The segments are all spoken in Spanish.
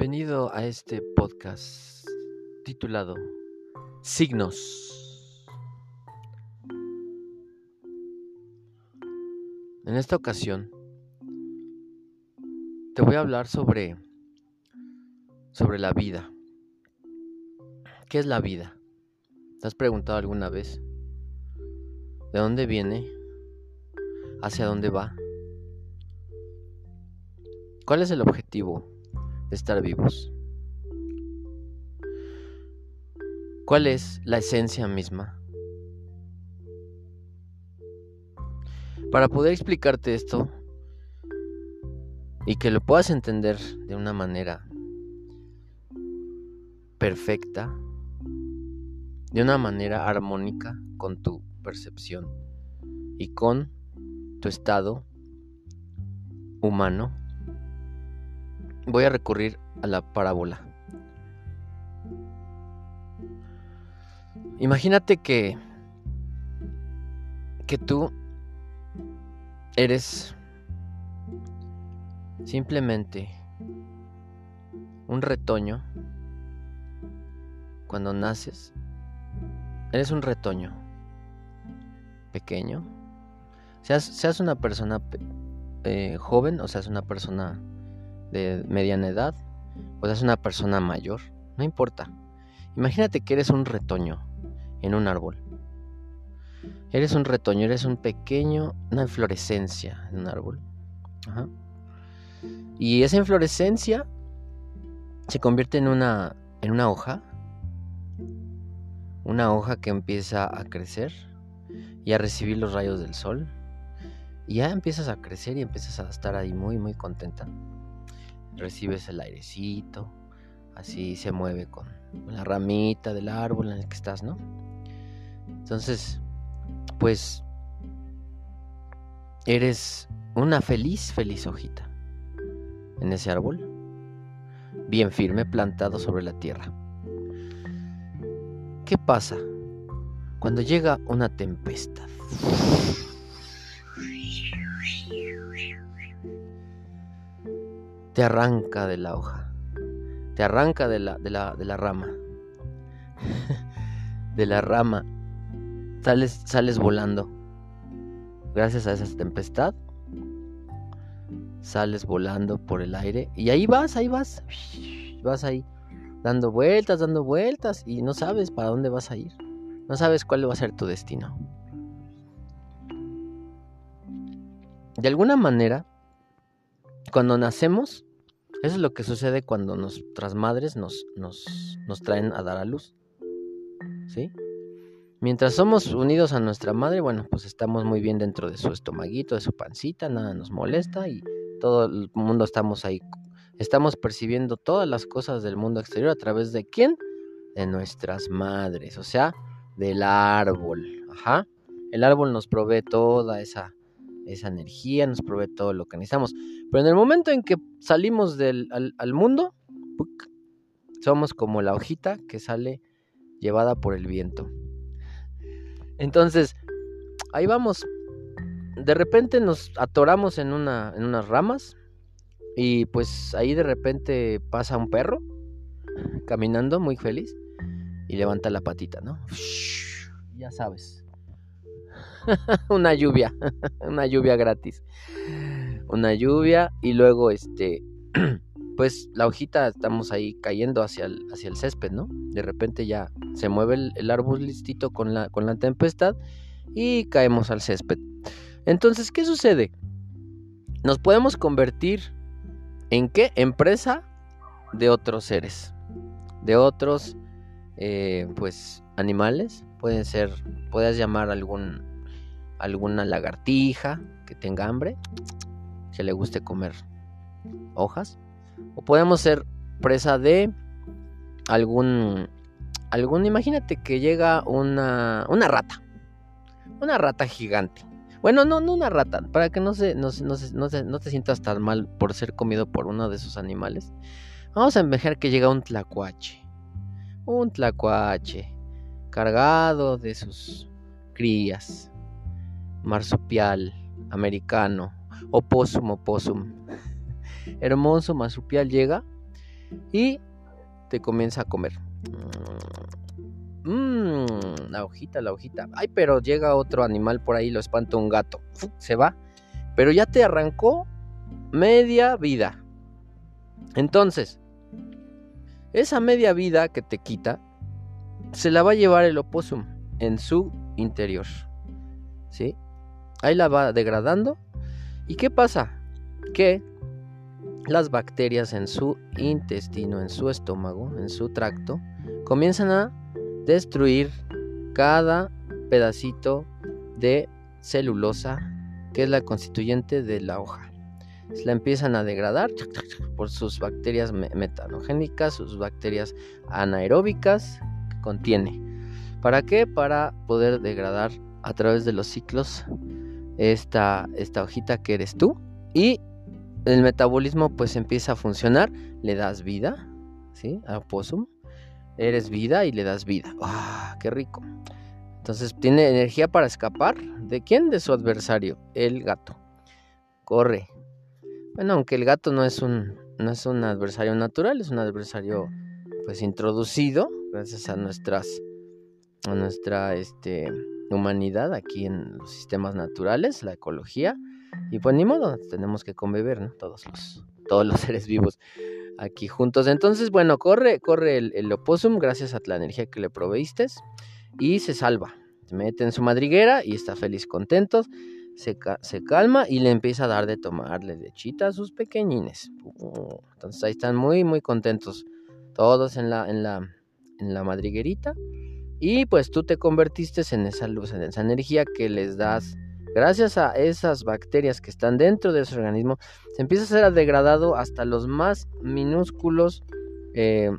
Bienvenido a este podcast titulado Signos. En esta ocasión te voy a hablar sobre sobre la vida. ¿Qué es la vida? ¿Te has preguntado alguna vez? ¿De dónde viene? ¿Hacia dónde va? ¿Cuál es el objetivo de estar vivos? ¿Cuál es la esencia misma? Para poder explicarte esto y que lo puedas entender de una manera perfecta, de una manera armónica con tu percepción y con tu estado humano, voy a recurrir a la parábola. Imagínate que que tú eres simplemente un retoño cuando naces. Eres un retoño pequeño. Seas, seas una persona eh, joven o seas una persona de mediana edad o seas una persona mayor. No importa. Imagínate que eres un retoño en un árbol. Eres un retoño, eres un pequeño, una inflorescencia en un árbol. Y esa inflorescencia se convierte en una, en una hoja. Una hoja que empieza a crecer y a recibir los rayos del sol. Y ya empiezas a crecer y empiezas a estar ahí muy, muy contenta. Recibes el airecito, así se mueve con la ramita del árbol en el que estás, ¿no? Entonces, pues eres una feliz, feliz hojita en ese árbol, bien firme, plantado sobre la tierra. ¿Qué pasa cuando llega una tempestad? Te arranca de la hoja, te arranca de la, de la, de la rama, de la rama sales, sales volando. Gracias a esa tempestad, sales volando por el aire y ahí vas, ahí vas, vas ahí dando vueltas, dando vueltas y no sabes para dónde vas a ir. No sabes cuál va a ser tu destino. De alguna manera, cuando nacemos, eso es lo que sucede cuando nuestras madres nos, nos, nos traen a dar a luz. ¿Sí? Mientras somos unidos a nuestra madre, bueno, pues estamos muy bien dentro de su estomaguito, de su pancita, nada nos molesta y todo el mundo estamos ahí. Estamos percibiendo todas las cosas del mundo exterior a través de quién? De nuestras madres, o sea, del árbol. Ajá. El árbol nos provee toda esa, esa energía, nos provee todo lo que necesitamos. Pero en el momento en que salimos del, al, mundo, somos como la hojita que sale llevada por el viento. Entonces, ahí vamos. De repente nos atoramos en, una, en unas ramas y pues ahí de repente pasa un perro caminando muy feliz y levanta la patita, ¿no? Ya sabes. una lluvia, una lluvia gratis. Una lluvia y luego este pues la hojita estamos ahí cayendo hacia el, hacia el césped, ¿no? De repente ya se mueve el, árbol listito con la, con la tempestad y caemos al césped. Entonces, ¿qué sucede? Nos podemos convertir en qué? Empresa de otros seres, de otros, eh, pues, animales. Pueden ser, puedes llamar algún, alguna lagartija que tenga hambre, que le guste comer hojas o podemos ser presa de algún algún imagínate que llega una una rata. Una rata gigante. Bueno, no, no una rata, para que no, se, no, no, no, te sientas tan mal por ser comido por uno de esos animales. Vamos a imaginar que llega un tlacuache. Un tlacuache cargado de sus crías. Marsupial americano. Opossum, opossum hermoso marsupial llega y te comienza a comer. Mmm, la hojita, la hojita. Ay, pero llega otro animal por ahí, lo espanta un gato. Se va. Pero ya te arrancó media vida. Entonces, esa media vida que te quita, se la va a llevar el oposum en su interior. ¿Sí? Ahí la va degradando. ¿Y qué pasa? Que las bacterias en su intestino, en su estómago, en su tracto, comienzan a destruir cada pedacito de celulosa que es la constituyente de la hoja. La empiezan a degradar por sus bacterias metanogénicas, sus bacterias anaeróbicas contiene. ¿Para qué? Para poder degradar a través de los ciclos esta, esta hojita que eres tú y el metabolismo pues empieza a funcionar, le das vida, ¿sí? A opossum, eres vida y le das vida. ¡Ah, qué rico! Entonces tiene energía para escapar. ¿De quién? De su adversario, el gato. Corre. Bueno, aunque el gato no es un, no es un adversario natural, es un adversario pues introducido gracias a nuestras a nuestra este, humanidad aquí en los sistemas naturales, la ecología. Y pues ni modo, tenemos que convivir, ¿no? Todos los, todos los seres vivos aquí juntos. Entonces, bueno, corre, corre el, opossum gracias a la energía que le proveíste y se salva. Se mete en su madriguera y está feliz, contento. Se, se, calma y le empieza a dar de tomarle lechita a sus pequeñines. Entonces ahí están muy, muy contentos. Todos en la, en la, en la madriguerita. Y pues tú te convertiste en esa luz, en esa energía que les das. Gracias a esas bacterias que están dentro de su organismo, se empieza a ser degradado hasta los más minúsculos, eh,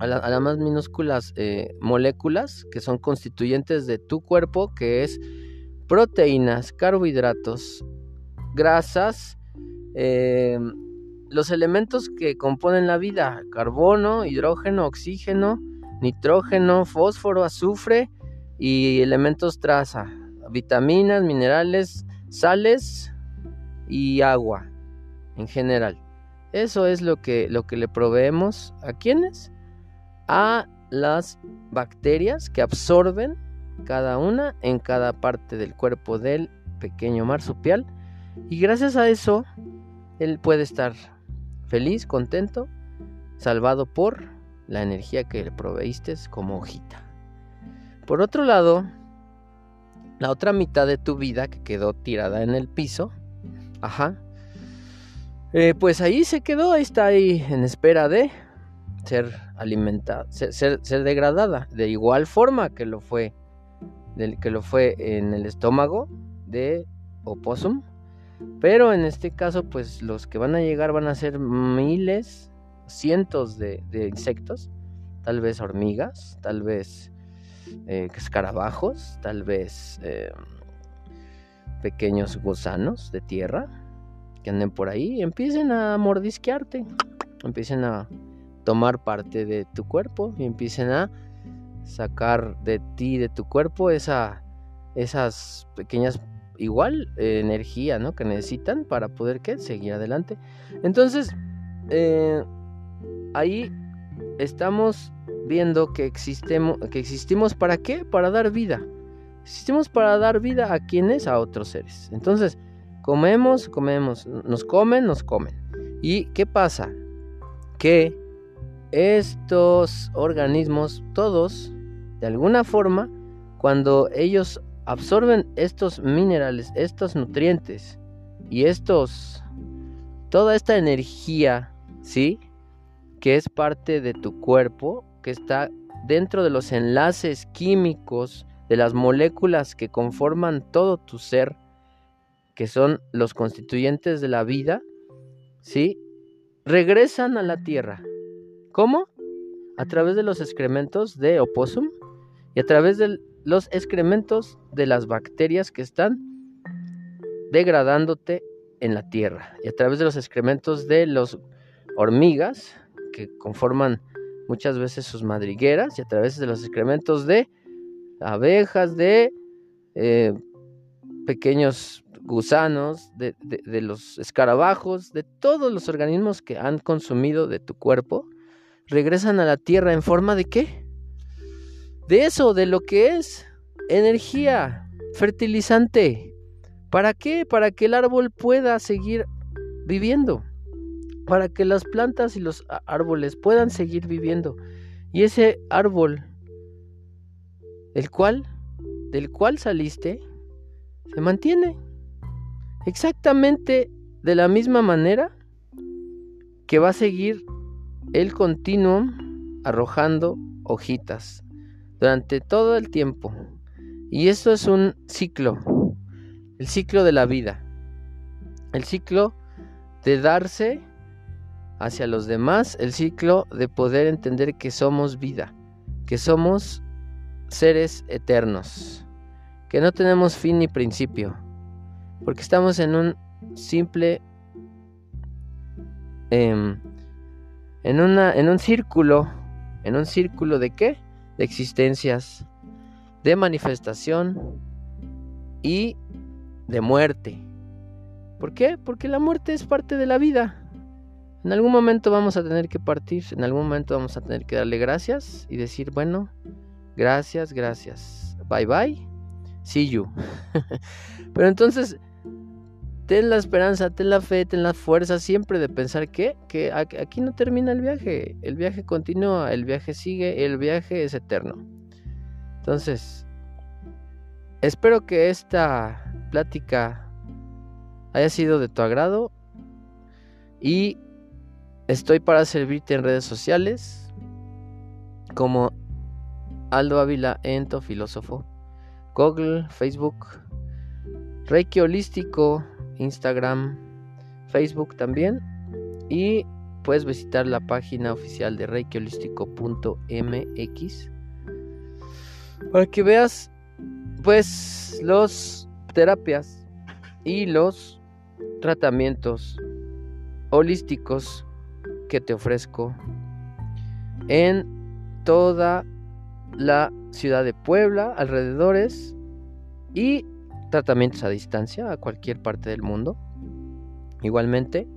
a, las más minúsculas eh, moléculas que son constituyentes de tu cuerpo, que es proteínas, carbohidratos, grasas, eh, los elementos que componen la vida, carbono, hidrógeno, oxígeno, nitrógeno, fósforo, azufre y elementos traza, vitaminas, minerales, sales y agua en general. Eso es lo que, lo que le proveemos a quienes? A las bacterias que absorben cada una en cada parte del cuerpo del pequeño marsupial y gracias a eso él puede estar feliz, contento, salvado por la energía que le proveíste como hojita. Por otro lado, la otra mitad de tu vida que quedó tirada en el piso, ajá, eh, pues ahí se quedó, ahí está ahí en espera de ser alimentada, ser, degradada, de igual forma que lo fue, que lo fue en el estómago de opossum, pero en este caso, pues los que van a llegar van a ser miles cientos de, insectos, tal vez hormigas, tal vez eh, escarabajos, tal vez eh, pequeños gusanos de tierra que anden por ahí. Empiecen a mordisquearte, empiecen a tomar parte de tu cuerpo y empiecen a sacar de ti, de tu cuerpo, esa, esas pequeñas igual eh, energía ¿no? que necesitan para poder ¿qué? seguir adelante. Entonces, ahí estamos viendo que que existimos para qué? Para dar vida. Existimos para dar vida a quienes, a otros seres. Entonces, comemos, comemos, nos comen, nos comen. ¿Y qué pasa? Que estos organismos, todos, de alguna forma, cuando ellos absorben estos minerales, estos nutrientes y estos, toda esta energía, ¿sí? que es parte de tu cuerpo, que está dentro de los enlaces químicos de las moléculas que conforman todo tu ser, que son los constituyentes de la vida, ¿sí? Regresan a la tierra. ¿Cómo? A través de los excrementos de opossum y a través de los excrementos de las bacterias que están degradándote en la tierra y a través de los excrementos de los hormigas que conforman muchas veces sus madrigueras y a través de los excrementos de abejas, de eh, pequeños gusanos, de, de, los escarabajos, de todos los organismos que han consumido de tu cuerpo, regresan a la tierra en forma de qué? De eso, de lo que es energía, fertilizante. ¿Para qué? Para que el árbol pueda seguir viviendo. Para que las plantas y los árboles puedan seguir viviendo. Y ese árbol, el cual, del cual saliste, se mantiene exactamente de la misma manera que va a seguir el continuum arrojando hojitas durante todo el tiempo. Y esto es un ciclo, el ciclo de la vida, el ciclo de darse hacia los demás, el ciclo de poder entender que somos vida, que somos seres eternos, que no tenemos fin ni principio, porque estamos en un simple... Em, en, una, en un círculo, en un círculo de qué? De existencias, de manifestación y de muerte. ¿Por qué? Porque la muerte es parte de la vida. En algún momento vamos a tener que partir, en algún momento vamos a tener que darle gracias y decir, bueno, gracias, gracias, bye bye, see you. Pero entonces ten la esperanza, ten la fe, ten la fuerza siempre de pensar que, que aquí no termina el viaje, el viaje continúa, el viaje sigue, el viaje es eterno. Entonces, espero que esta plática haya sido de tu agrado y estoy para servirte en redes sociales como Aldo Ávila Ento Filósofo, Google, Facebook, Reiki Holístico, Instagram, Facebook también. Y puedes visitar la página oficial de reikiholístico.mx para que veas pues los terapias y los tratamientos holísticos que te ofrezco en toda la ciudad de Puebla, alrededores y tratamientos a distancia a cualquier parte del mundo. Igualmente,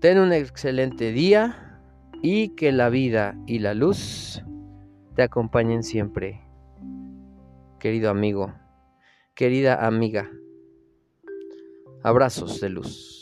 ten un excelente día y que la vida y la luz te acompañen siempre. Querido amigo, querida amiga, abrazos de luz.